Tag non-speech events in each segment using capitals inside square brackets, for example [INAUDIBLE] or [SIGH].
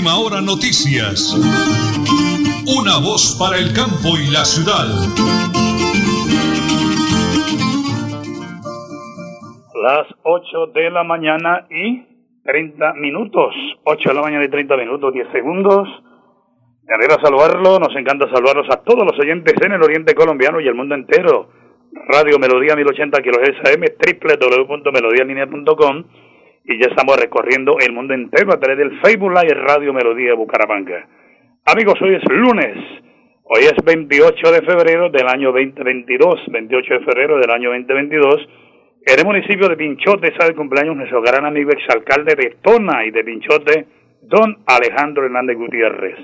Última hora noticias. Una voz para el campo y la ciudad. Las 8 de la mañana y 30 minutos. 8 de la mañana y 30 minutos, 10 segundos. Me alegra saludarlo, nos encanta saludarlos a todos los oyentes en el oriente colombiano y el mundo entero. Radio Melodía 1080 kHz AM, www.melodialinea.com y ya estamos recorriendo el mundo entero a través del Facebook Live Radio Melodía Bucaramanga. Amigos, hoy es lunes, hoy es 28 de febrero del año 2022, 28 de febrero del año 2022. En el municipio de Pinchote está el cumpleaños nuestro gran amigo exalcalde de Tona y de Pinchote, don Alejandro Hernández Gutiérrez.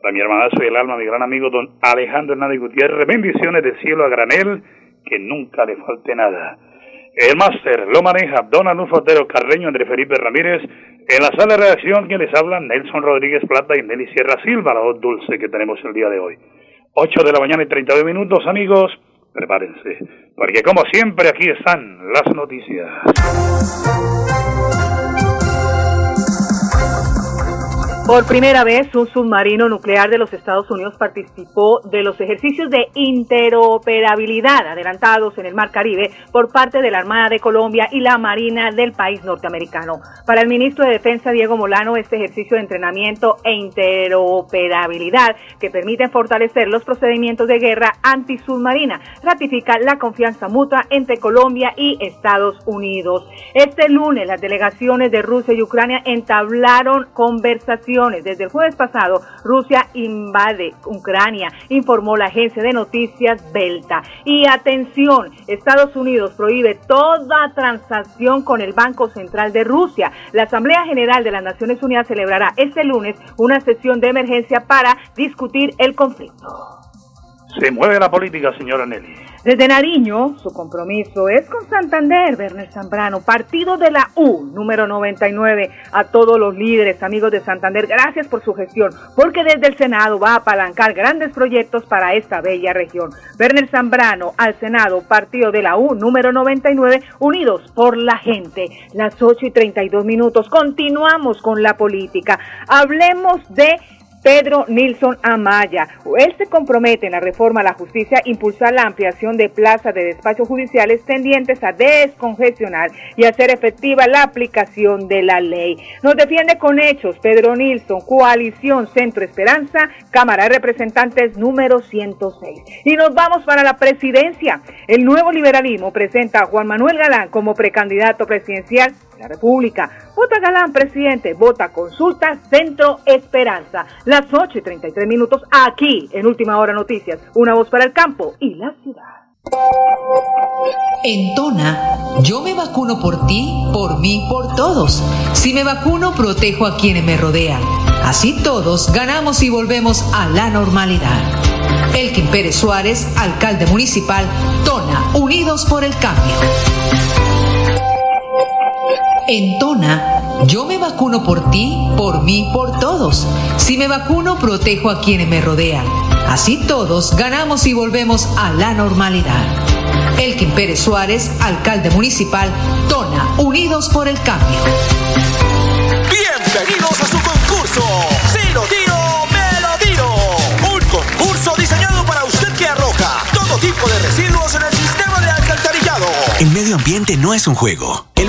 Para mi hermanazo y el alma, mi gran amigo don Alejandro Hernández Gutiérrez, bendiciones del cielo a granel, que nunca le falte nada. El máster lo maneja Don Anulfo Carreño, André Felipe Ramírez. En la sala de redacción, quien les habla, Nelson Rodríguez Plata y Nelly Sierra Silva, la voz dulce que tenemos el día de hoy. 8 de la mañana y 32 minutos, amigos. Prepárense, porque como siempre aquí están las noticias. Por primera vez, un submarino nuclear de los Estados Unidos participó de los ejercicios de interoperabilidad adelantados en el Mar Caribe por parte de la Armada de Colombia y la Marina del país norteamericano. Para el ministro de Defensa, Diego Molano, este ejercicio de entrenamiento e interoperabilidad que permiten fortalecer los procedimientos de guerra antisubmarina ratifica la confianza mutua entre Colombia y Estados Unidos. Este lunes, las delegaciones de Rusia y Ucrania entablaron conversaciones desde el jueves pasado, Rusia invade Ucrania, informó la agencia de noticias Belta. Y atención, Estados Unidos prohíbe toda transacción con el Banco Central de Rusia. La Asamblea General de las Naciones Unidas celebrará este lunes una sesión de emergencia para discutir el conflicto. Se mueve la política, señora Nelly. Desde Nariño, su compromiso es con Santander, Werner Zambrano, partido de la U, número 99. A todos los líderes, amigos de Santander, gracias por su gestión, porque desde el Senado va a apalancar grandes proyectos para esta bella región. Werner Zambrano, al Senado, partido de la U, número 99, unidos por la gente. Las 8 y 32 minutos, continuamos con la política. Hablemos de Pedro Nilsson Amaya. Él se compromete en la reforma a la justicia impulsar la ampliación de plazas de despachos judiciales tendientes a descongestionar y hacer efectiva la aplicación de la ley. Nos defiende con hechos Pedro Nilsson, Coalición Centro Esperanza, Cámara de Representantes número 106. Y nos vamos para la presidencia. El nuevo liberalismo presenta a Juan Manuel Galán como precandidato presidencial de República. Vota Galán, presidente. Vota Consulta Centro Esperanza. Las 8 y 33 minutos aquí en Última Hora Noticias. Una voz para el campo y la ciudad. En Tona, yo me vacuno por ti, por mí, por todos. Si me vacuno, protejo a quienes me rodean. Así todos ganamos y volvemos a la normalidad. Elkin Pérez Suárez, alcalde municipal, Tona, Unidos por el Cambio. En Tona, yo me vacuno por ti, por mí, por todos. Si me vacuno, protejo a quienes me rodean. Así todos ganamos y volvemos a la normalidad. Elkin Pérez Suárez, alcalde municipal, Tona, Unidos por el Cambio. Bienvenidos a su concurso. Si lo tiro, me lo tiro. Un concurso diseñado para usted que arroja todo tipo de residuos en el sistema de alcantarillado. El medio ambiente no es un juego.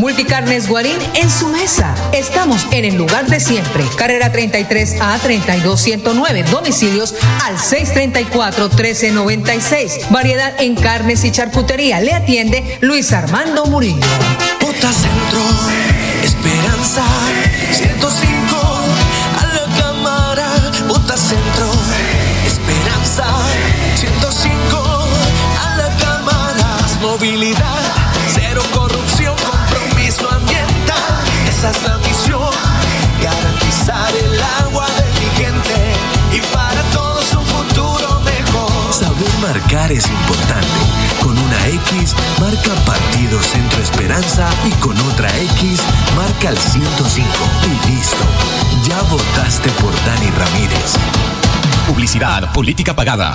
Multicarnes Guarín en su mesa. Estamos en el lugar de siempre. Carrera 33 a 32109. Domicilios al 634 1396. Variedad en carnes y charcutería. Le atiende Luis Armando Murillo. Bota Centro, Esperanza, 105 a la cámara. Bota Centro, Esperanza, 105 a la cámara. Movilidad, Esa es la misión, garantizar el agua de mi gente y para todos un futuro mejor. Saber marcar es importante. Con una X marca Partido Centro Esperanza y con otra X marca el 105. Y listo. Ya votaste por Dani Ramírez. Publicidad, política pagada.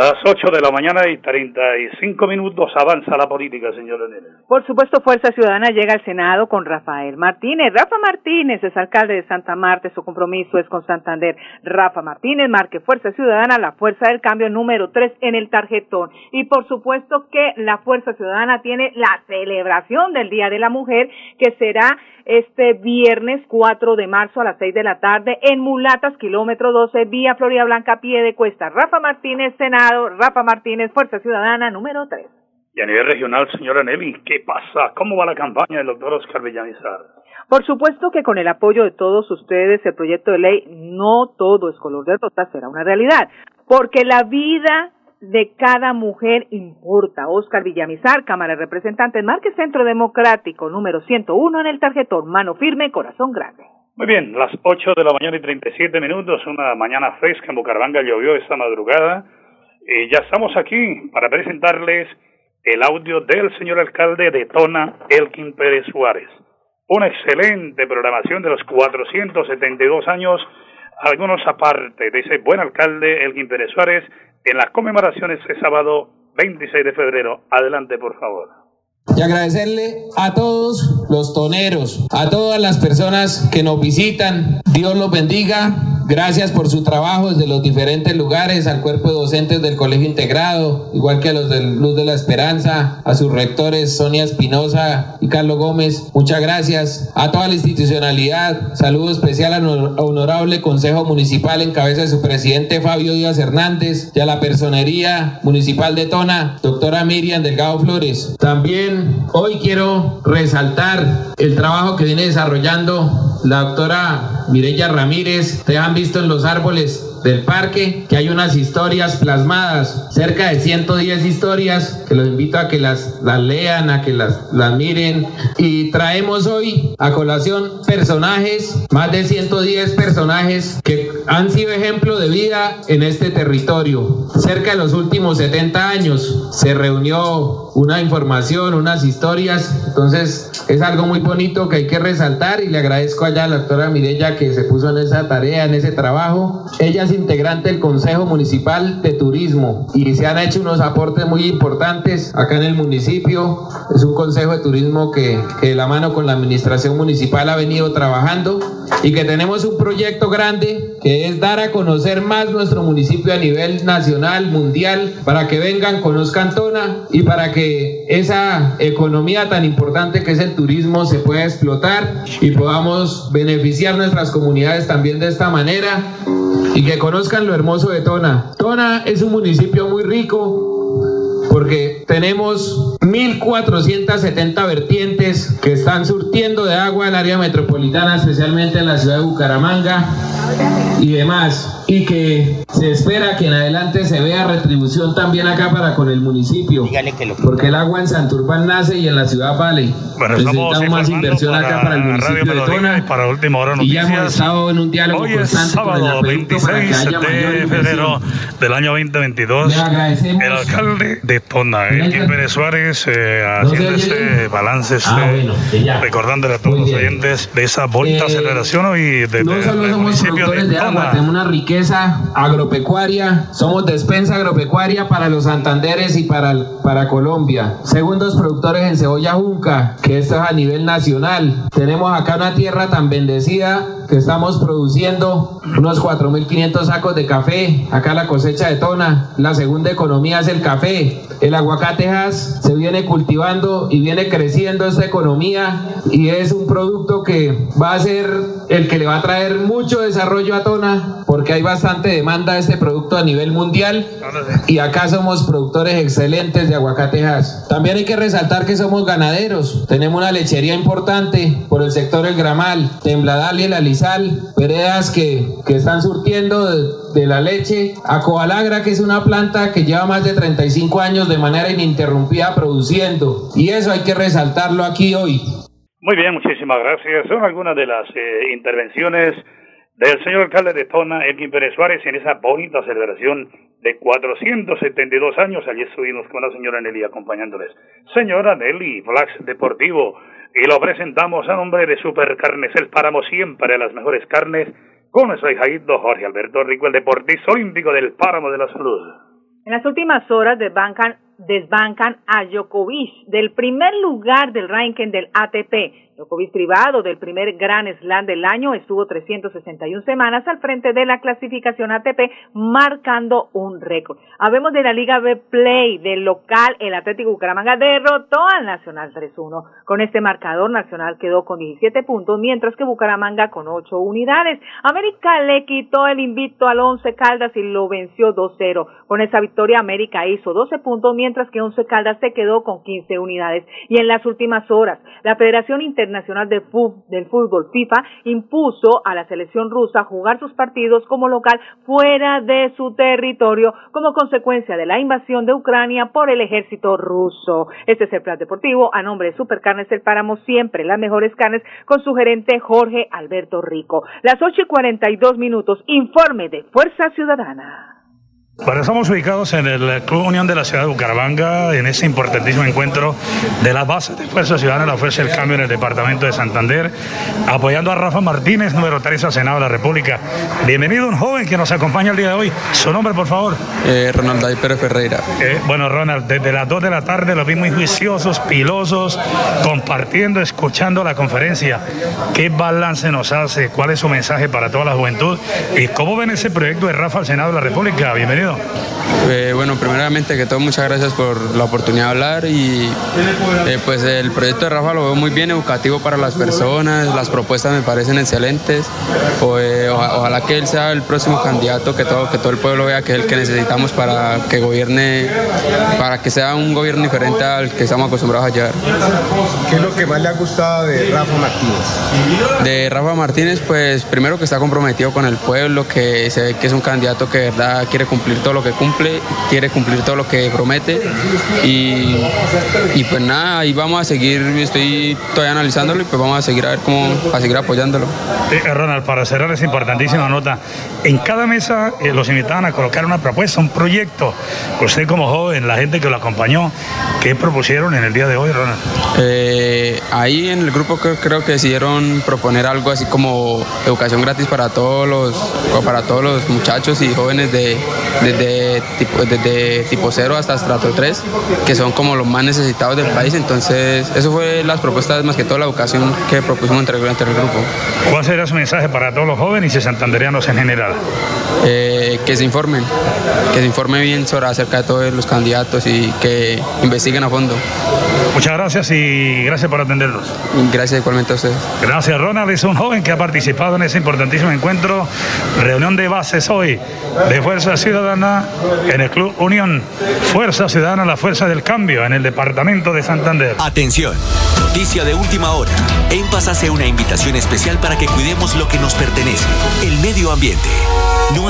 Las 8 de la mañana y 35 minutos avanza la política, señor Nene. Por supuesto, Fuerza Ciudadana llega al Senado con Rafael Martínez. Rafa Martínez es alcalde de Santa Marta, su compromiso es con Santander. Rafa Martínez marque Fuerza Ciudadana, la fuerza del cambio número 3 en el tarjetón. Y por supuesto que la Fuerza Ciudadana tiene la celebración del Día de la Mujer, que será este viernes 4 de marzo a las 6 de la tarde en Mulatas, kilómetro 12, vía Florida Blanca, pie de cuesta. Rafa Martínez, Senado, Rafa Martínez, Fuerza Ciudadana número 3. Y a nivel regional, señora Nelly, ¿qué pasa? ¿Cómo va la campaña del doctor Oscar Villamizar? Por supuesto que con el apoyo de todos ustedes, el proyecto de ley No Todo es Color de Rosa será una realidad, porque la vida de cada mujer importa. Oscar Villamizar, Cámara de Representantes, Marque Centro Democrático, número 101 en el tarjetón, mano firme, corazón grande. Muy bien, las 8 de la mañana y 37 minutos, una mañana fresca en Bucaramanga, llovió esta madrugada. Y ya estamos aquí para presentarles el audio del señor alcalde de Tona, Elkin Pérez Suárez. Una excelente programación de los 472 años, algunos aparte de ese buen alcalde Elkin Pérez Suárez, en las conmemoraciones este sábado 26 de febrero. Adelante, por favor. Y agradecerle a todos los toneros, a todas las personas que nos visitan. Dios los bendiga. Gracias por su trabajo desde los diferentes lugares, al cuerpo de docentes del Colegio Integrado, igual que a los del Luz de la Esperanza, a sus rectores Sonia Espinosa y Carlos Gómez. Muchas gracias. A toda la institucionalidad. Saludo especial al honorable Consejo Municipal en cabeza de su presidente Fabio Díaz Hernández y a la Personería Municipal de Tona, doctora Miriam Delgado Flores. También hoy quiero resaltar el trabajo que viene desarrollando la doctora Mireya Ramírez. Visto en los árboles del parque que hay unas historias plasmadas, cerca de 110 historias, que los invito a que las, las lean, a que las, las miren. Y traemos hoy a colación personajes, más de 110 personajes que han sido ejemplo de vida en este territorio. Cerca de los últimos 70 años se reunió una información, unas historias, entonces es algo muy bonito que hay que resaltar y le agradezco allá a la doctora Mirella que se puso en esa tarea, en ese trabajo. Ella es integrante del Consejo Municipal de Turismo y se han hecho unos aportes muy importantes acá en el municipio. Es un Consejo de Turismo que, que de la mano con la Administración Municipal ha venido trabajando y que tenemos un proyecto grande que es dar a conocer más nuestro municipio a nivel nacional, mundial, para que vengan, conozcan Tona y para que esa economía tan importante que es el turismo se pueda explotar y podamos beneficiar nuestras comunidades también de esta manera y que conozcan lo hermoso de Tona. Tona es un municipio muy rico porque tenemos 1.470 vertientes que están surtiendo de agua el área metropolitana, especialmente en la ciudad de Bucaramanga y demás. Y que se espera que en adelante se vea retribución también acá para con el municipio. Porque el agua en Santurbán nace y en la ciudad vale. Bueno, Necesitamos más inversión acá para el municipio de Tona. Y para última hora y ya hemos estado en un diálogo Hoy es sábado 26 de febrero del año 2022. El alcalde de Tona, Elkin Pérez Suárez, eh, haciendo ese balance, ah, este, recordándole a todos los oyentes de esa bonita eh, celebración hoy de, no solo somos municipio productores de, agua, tenemos una riqueza agropecuaria, somos despensa agropecuaria para los Santanderes y para, para Colombia. Segundos productores en cebolla junca, que esto es a nivel nacional. Tenemos acá una tierra tan bendecida que estamos produciendo unos 4.500 sacos de café. Acá la cosecha de Tona. La segunda economía es el café. El aguacatejas se viene cultivando y viene creciendo esta economía y es un producto que va a ser el que le va a traer mucho desarrollo a Tona porque hay bastante demanda de este producto a nivel mundial y acá somos productores excelentes de aguacatejas. También hay que resaltar que somos ganaderos. Tenemos una lechería importante por el sector El Gramal, Tembladal y el Alizal, veredas que, que están surtiendo de, de la leche a Coalagra, que es una planta que lleva más de 35 años de manera ininterrumpida produciendo. Y eso hay que resaltarlo aquí hoy. Muy bien, muchísimas gracias. Son algunas de las eh, intervenciones del señor alcalde de Tona, Elkin Pérez Suárez, en esa bonita celebración de 472 años. Allí estuvimos con la señora Nelly acompañándoles. Señora Nelly, Flax Deportivo, y lo presentamos a nombre de Supercarnes, el páramo siempre las mejores carnes, con nuestro hijito Jorge Alberto Rico, el deportista olímpico del páramo de la salud. En las últimas horas desbancan, desbancan a Djokovic del primer lugar del ranking del ATP Djokovic privado del primer Gran Slam del año estuvo 361 semanas al frente de la clasificación ATP, marcando un récord. Habemos de la Liga B Play del local, el Atlético Bucaramanga derrotó al Nacional 3-1. Con este marcador, Nacional quedó con 17 puntos, mientras que Bucaramanga con 8 unidades. América le quitó el invito al 11 Caldas y lo venció 2-0. Con esa victoria, América hizo 12 puntos, mientras que 11 Caldas se quedó con 15 unidades. Y en las últimas horas, la Federación Internacional Nacional de del Fútbol FIFA impuso a la selección rusa jugar sus partidos como local fuera de su territorio como consecuencia de la invasión de Ucrania por el ejército ruso. Este es el plan deportivo a nombre de Supercarnes El Páramo, siempre las mejores carnes con su gerente Jorge Alberto Rico. Las ocho y 42 minutos, informe de Fuerza Ciudadana. Bueno, estamos ubicados en el Club Unión de la Ciudad de Bucaramanga, en ese importantísimo encuentro de las bases de Fuerza Ciudadana, la Fuerza del Cambio en el Departamento de Santander, apoyando a Rafa Martínez, número 3 al Senado de la República. Bienvenido un joven que nos acompaña el día de hoy. Su nombre, por favor. Eh, Ronald Pérez Ferreira. Eh, bueno, Ronald, desde las 2 de la tarde los vi muy juiciosos, pilosos, compartiendo, escuchando la conferencia. ¿Qué balance nos hace? ¿Cuál es su mensaje para toda la juventud? ¿Y cómo ven ese proyecto de Rafa al Senado de la República? Bienvenido. Eh, bueno, primeramente que todo, muchas gracias por la oportunidad de hablar y eh, pues el proyecto de Rafa lo veo muy bien, educativo para las personas, las propuestas me parecen excelentes, pues, ojalá que él sea el próximo candidato, que todo, que todo el pueblo vea que es el que necesitamos para que gobierne, para que sea un gobierno diferente al que estamos acostumbrados a llevar. ¿Qué es lo que más le ha gustado de Rafa Martínez? De Rafa Martínez, pues primero que está comprometido con el pueblo, que se ve que es un candidato que de verdad quiere cumplir todo lo que cumple, quiere cumplir todo lo que promete y, y pues nada, ahí vamos a seguir, estoy todavía analizándolo y pues vamos a seguir a ver cómo, a seguir apoyándolo. Ronald, para cerrar esa importantísima nota, en cada mesa eh, los invitaban a colocar una propuesta, un proyecto. Usted como joven, la gente que lo acompañó, ¿qué propusieron en el día de hoy, Ronald? Eh, ahí en el grupo creo, creo, que decidieron proponer algo así como educación gratis para todos los, para todos los muchachos y jóvenes de, desde tipo, desde tipo 0 hasta estrato 3, que son como los más necesitados del país. Entonces, eso fue las propuestas, más que toda la educación que propusimos entre, entre el grupo. ¿Cuál sería su mensaje para todos los jóvenes y santanderianos en general? Eh, que se informen, que se informen bien sobre acerca de todos los candidatos y que investiguen a fondo. Muchas gracias y gracias por atendernos. Gracias igualmente a ustedes. Gracias, Ronald. Es un joven que ha participado en ese importantísimo encuentro, reunión de bases hoy de Fuerza Ciudadana Ciudadana en el Club Unión. Fuerza Ciudadana, la fuerza del cambio en el departamento de Santander. Atención, noticia de última hora. En Paz hace una invitación especial para que cuidemos lo que nos pertenece, el medio ambiente. No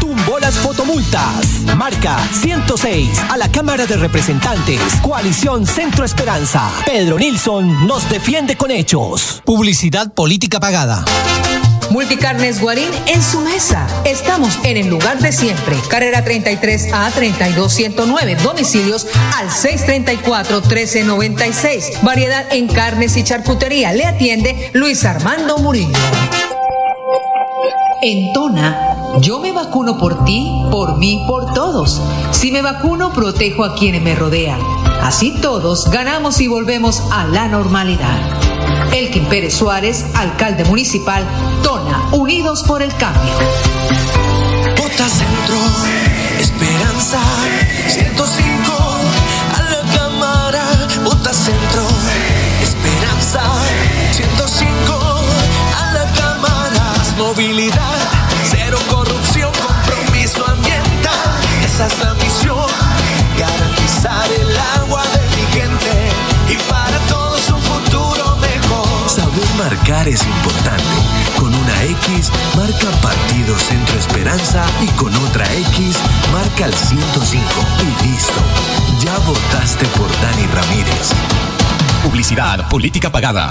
tumbó las fotomultas. Marca 106 a la Cámara de Representantes. Coalición Centro Esperanza. Pedro Nilsson nos defiende con hechos. Publicidad política pagada. Multicarnes Guarín en su mesa. Estamos en el lugar de siempre. Carrera 33 a 32109. Domicilios al 634 1396. Variedad en carnes y charcutería. Le atiende Luis Armando Murillo. En Tona, yo me vacuno por ti, por mí, por todos. Si me vacuno, protejo a quienes me rodean. Así todos ganamos y volvemos a la normalidad. Elkin Pérez Suárez, alcalde municipal, Tona, Unidos por el Cambio. Bota Centro, Esperanza, 105, a la cámara, Bota Centro, Esperanza, 105, a la cámara, movilidad, cero ambiental, esa es la misión, garantizar el agua de mi gente y para todos un futuro mejor. Saber marcar es importante. Con una X marca Partido Centro Esperanza y con otra X marca el 105 y listo. Ya votaste por Dani Ramírez. Publicidad, política pagada.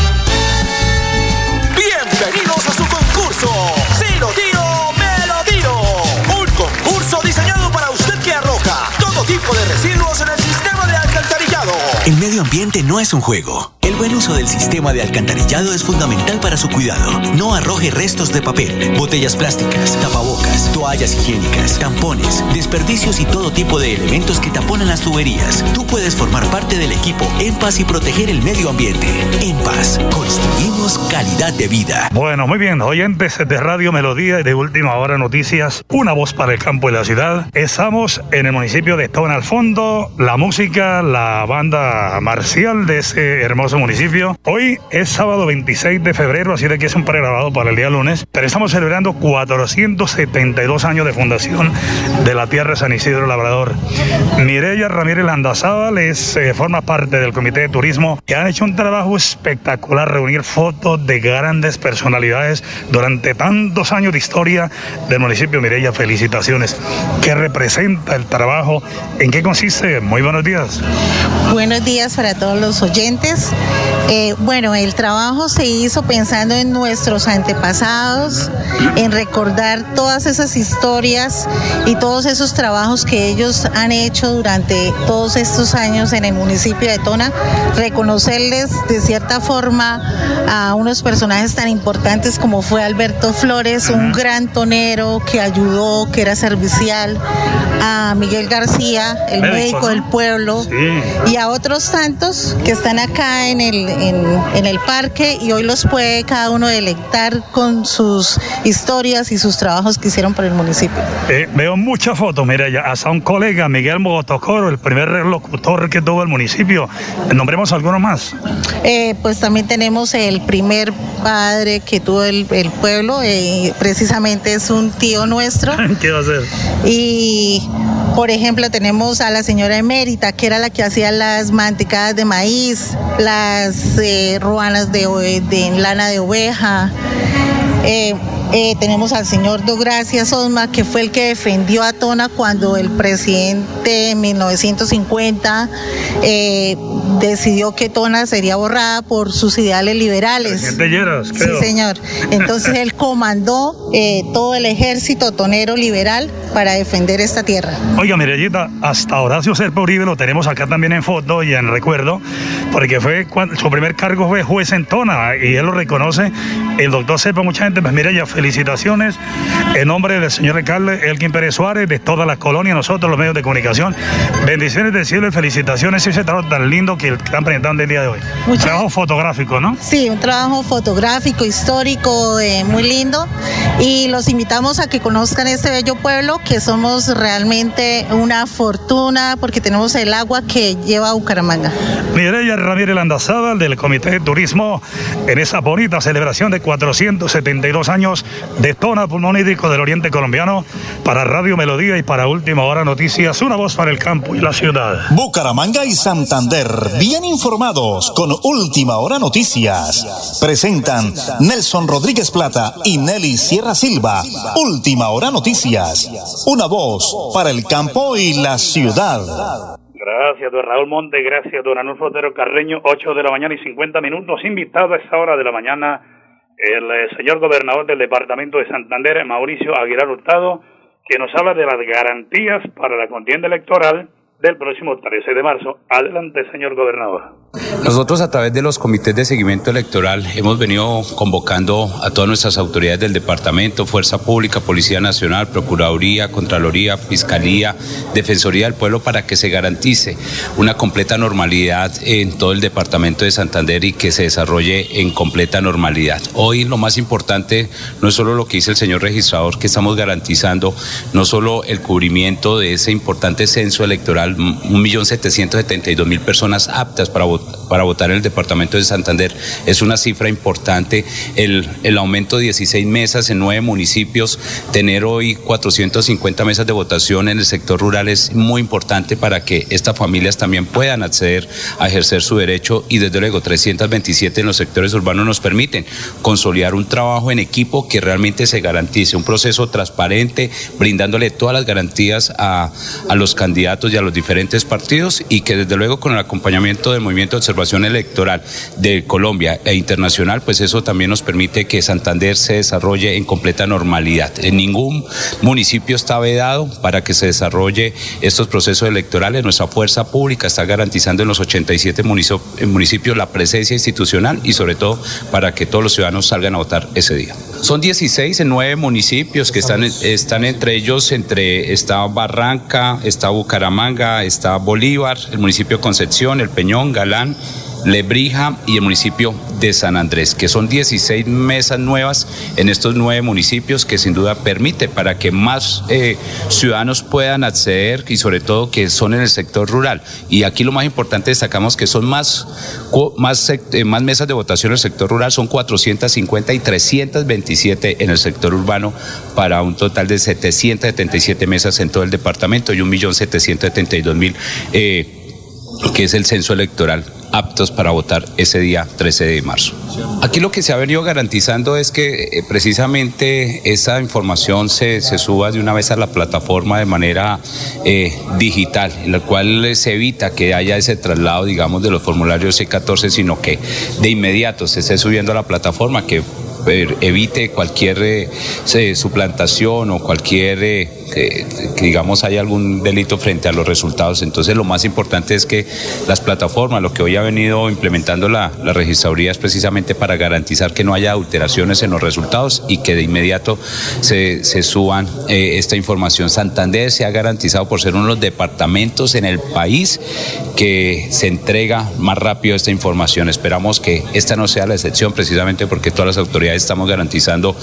Ambiente no es un juego. Buen uso del sistema de alcantarillado es fundamental para su cuidado. No arroje restos de papel, botellas plásticas, tapabocas, toallas higiénicas, tampones, desperdicios y todo tipo de elementos que taponan las tuberías. Tú puedes formar parte del equipo En Paz y proteger el medio ambiente. En Paz, construimos calidad de vida. Bueno, muy bien, oyentes de Radio Melodía y de Última Hora Noticias, una voz para el campo y la ciudad. Estamos en el municipio de Tona al fondo, la música, la banda marcial de ese hermoso municipio. Hoy es sábado 26 de febrero, así de que es un pregrabado para el día lunes, pero estamos celebrando 472 años de fundación de la tierra San Isidro Labrador. Mireya Ramírez Landazábal es, eh, forma parte del comité de turismo que han hecho un trabajo espectacular, reunir fotos de grandes personalidades durante tantos años de historia del municipio. Mireya, felicitaciones. ¿Qué representa el trabajo? ¿En qué consiste? Muy buenos días. Buenos días para todos los oyentes. Eh, bueno, el trabajo se hizo pensando en nuestros antepasados, en recordar todas esas historias y todos esos trabajos que ellos han hecho durante todos estos años en el municipio de Tona, reconocerles de cierta forma a unos personajes tan importantes como fue Alberto Flores, un gran tonero que ayudó, que era servicial, a Miguel García, el Médico, del pueblo, Sí. y a otros tantos que están acá en el, en, en el parque y hoy los puede cada uno delectar con sus historias y sus trabajos que hicieron por el municipio. Eh, veo muchas fotos, mira, ya hasta un colega, Miguel Mogotocoro, el primer locutor que tuvo el municipio. Nombremos algunos más. Eh, pues también tenemos el primer padre que tuvo el, el pueblo, eh, precisamente es un tío nuestro. [LAUGHS] ¿Qué va a hacer? Y por ejemplo tenemos a la señora emérita, que era la que hacía las mantecadas de maíz, las eh, ruanas de, de lana de oveja. Eh, Eh, tenemos al señor Dogracias Osma, que fue el que defendió a Tona cuando el presidente en 1950 eh, decidió que Tona sería borrada por sus ideales liberales. Sí, señor. Entonces él comandó eh, todo el ejército tonero liberal para defender esta tierra. Oiga, Mirellita, hasta Horacio Serpa Uribe lo tenemos acá también en foto y en recuerdo, porque fue cuando, su primer cargo fue juez en Tona y él lo reconoce. El doctor Serpa, mucha gente, pues mire ya, felicitaciones en nombre del señor alcalde Elkin Pérez Suárez, de toda la colonia, nosotros los medios de comunicación. Bendiciones del cielo y felicitaciones ese trabajo tan lindo que están presentando el día de hoy. Un trabajo fotográfico, ¿no? Sí, un trabajo fotográfico, histórico, eh, muy lindo. Y los invitamos a que conozcan este bello pueblo, que somos realmente una fortuna porque tenemos el agua que lleva a Bucaramanga. Mireya Ramírez Landazábal del Comité de Turismo en esa bonita celebración de 472 años de Tona Pulmón Hídrico del Oriente Colombiano para Radio Melodía y para Última Hora Noticias, una voz para el campo y la ciudad. Bucaramanga y Santander, bien informados con Última Hora Noticias. Presentan Nelson Rodríguez Plata y Nelly Sierra Silva. Última Hora Noticias, una voz para el campo y la ciudad. Gracias, don Raúl Monte, gracias, don Anulfo Otero Carreño, 8 de la mañana y 50 minutos. Invitado a esta hora de la mañana el eh, señor gobernador del departamento de Santander, Mauricio Aguilar Hurtado, que nos habla de las garantías para la contienda electoral del próximo 13 de marzo. Adelante, señor gobernador. Nosotros a través de los comités de seguimiento electoral hemos venido convocando a todas nuestras autoridades del departamento, Fuerza Pública, Policía Nacional, Procuraduría, Contraloría, Fiscalía, Defensoría del Pueblo para que se garantice una completa normalidad en todo el departamento de Santander y que se desarrolle en completa normalidad. Hoy lo más importante no es solo lo que dice el señor registrador, que estamos garantizando no solo el cubrimiento de ese importante censo electoral 1.772.000 personas aptas para, para votar en el departamento de Santander. Es una cifra importante. El, el aumento de 16 mesas en nueve municipios, tener hoy 450 mesas de votación en el sector rural es muy importante para que estas familias también puedan acceder a ejercer su derecho y desde luego 327 en los sectores urbanos nos permiten consolidar un trabajo en equipo que realmente se garantice, un proceso transparente, brindándole todas las garantías a, a los candidatos y a los diferentes partidos y que desde luego con el acompañamiento del Movimiento de Observación Electoral de Colombia e internacional, pues eso también nos permite que Santander se desarrolle en completa normalidad. En ningún municipio está vedado para que se desarrolle estos procesos electorales. Nuestra fuerza pública está garantizando en los 87 municipios la presencia institucional y sobre todo para que todos los ciudadanos salgan a votar ese día. Son 16 en nueve municipios que están, están entre ellos, entre está Barranca, está Bucaramanga, está Bolívar, el municipio de Concepción, el Peñón, Galán, Lebrija y el municipio de San Andrés, que son 16 mesas nuevas en estos nueve municipios que sin duda permite para que más eh, ciudadanos puedan acceder y sobre todo que son en el sector rural. Y aquí lo más importante destacamos que son más, más, eh, más mesas de votación en el sector rural, son 450 y 327 en el sector urbano para un total de 777 mesas en todo el departamento y 1.772.000 eh, que es el censo electoral aptos para votar ese día 13 de marzo. Aquí lo que se ha venido garantizando es que eh, precisamente esa información se, se, suba de una vez a la plataforma de manera eh, digital, en la cual se evita que haya ese traslado, digamos, de los formularios C14, sino que de inmediato se esté subiendo a la plataforma, que evite cualquier eh, suplantación o cualquier eh, que, digamos haya algún delito frente a los resultados. Entonces lo más importante es que las plataformas, lo que hoy ha venido implementando la, la registraduría es precisamente para garantizar que no haya alteraciones en los resultados y que de inmediato se, se suban eh, esta información. Santander se ha garantizado por ser uno de los departamentos en el país que se entrega más rápido esta información. Esperamos que esta no sea la excepción precisamente porque todas las autoridades estamos garantizando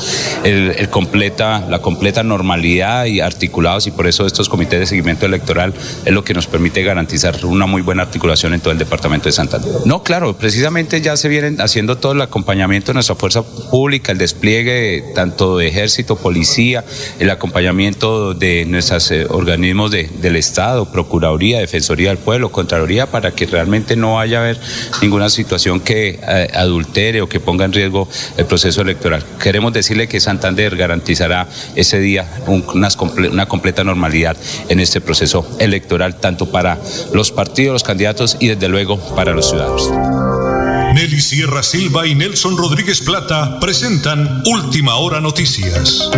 el, completa, la completa normalidad y articulados y por eso estos comités de seguimiento electoral es lo que nos permite garantizar una muy buena articulación en todo el departamento de Santander. No, claro, precisamente ya se vienen haciendo todo el acompañamiento de nuestra fuerza pública, el despliegue tanto de ejército, policía, el acompañamiento de nuestros eh, organismos del Estado, Procuraduría, Defensoría del Pueblo, Contraloría, para que realmente no vaya a haber ninguna situación que eh, adultere o que ponga en riesgo el proceso electoral. Queremos decirle que Santander garantizará ese día una completa normalidad en este proceso electoral, tanto para los partidos, los candidatos y desde luego para los ciudadanos. Nelly Sierra Silva y Nelson Rodríguez Plata presentan Última Hora Noticias.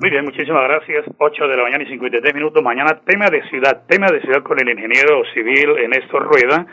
Muy bien, muchísimas gracias. 8 de la mañana y 53 minutos. Mañana tema de ciudad, tema de ciudad con el ingeniero civil Néstor Rueda.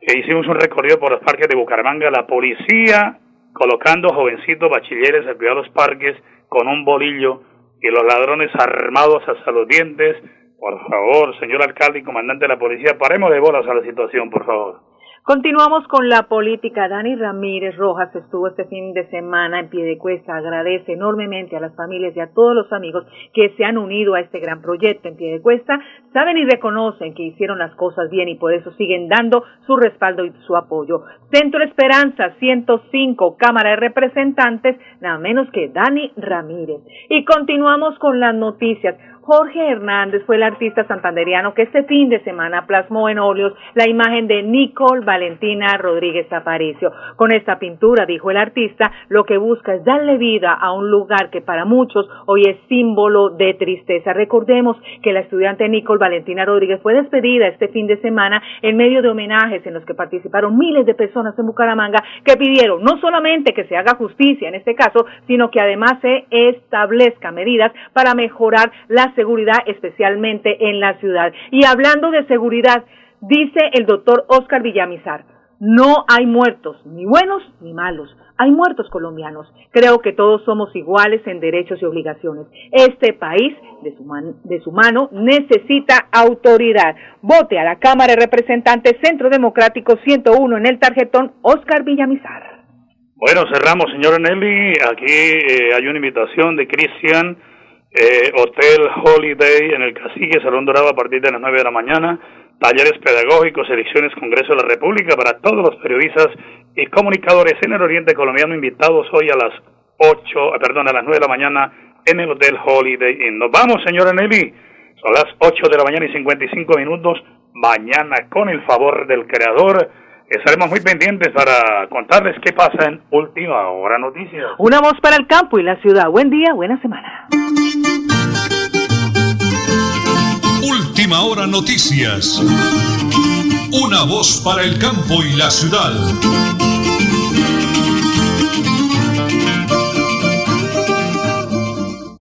E hicimos un recorrido por los parques de Bucaramanga. La policía colocando jovencitos bachilleres al cuidado de los parques con un bolillo y los ladrones armados hasta los dientes. Por favor, señor alcalde y comandante de la policía, paremos de bolas a la situación, por favor. Continuamos con la política. Dani Ramírez Rojas estuvo este fin de semana en pie de cuesta. Agradece enormemente a las familias y a todos los amigos que se han unido a este gran proyecto en pie de cuesta. Saben y reconocen que hicieron las cosas bien y por eso siguen dando su respaldo y su apoyo. Centro Esperanza 105, Cámara de Representantes, nada menos que Dani Ramírez. Y continuamos con las noticias. Jorge Hernández fue el artista santanderiano que este fin de semana plasmó en óleos la imagen de Nicole Valentina Rodríguez Aparicio. Con esta pintura, dijo el artista, lo que busca es darle vida a un lugar que para muchos hoy es símbolo de tristeza. Recordemos que la estudiante Nicole Valentina Rodríguez fue despedida este fin de semana en medio de homenajes en los que participaron miles de personas en Bucaramanga que pidieron no solamente que se haga justicia en este caso, sino que además se establezca medidas para mejorar la seguridad, especialmente en la ciudad. Y hablando de seguridad, dice el doctor Oscar Villamizar, no hay muertos, ni buenos ni malos. Hay muertos colombianos. Creo que todos somos iguales en derechos y obligaciones. Este país, de su, de su mano, necesita autoridad. Vote a la Cámara de Representantes Centro Democrático 101 en el tarjetón Oscar Villamizar. Bueno, cerramos, señor Nelly. Aquí eh, hay una invitación de Cristian eh, Hotel Holiday en el Cacique, Salón Dorado a partir de las 9 de la mañana, talleres pedagógicos, elecciones Congreso de la República para todos los periodistas y comunicadores en el Oriente Colombiano invitados hoy a las 8, perdón, a las 9 de la mañana en el Hotel Holiday Inn. Nos vamos, señora Nelly. Son las 8 de la mañana y 55 minutos. Mañana, con el favor del Creador, estaremos muy pendientes para contarles qué pasa en Última Hora Noticias. Una voz para el campo y la ciudad. Buen día, buena semana. Última Hora Noticias. Una voz para el campo y la ciudad.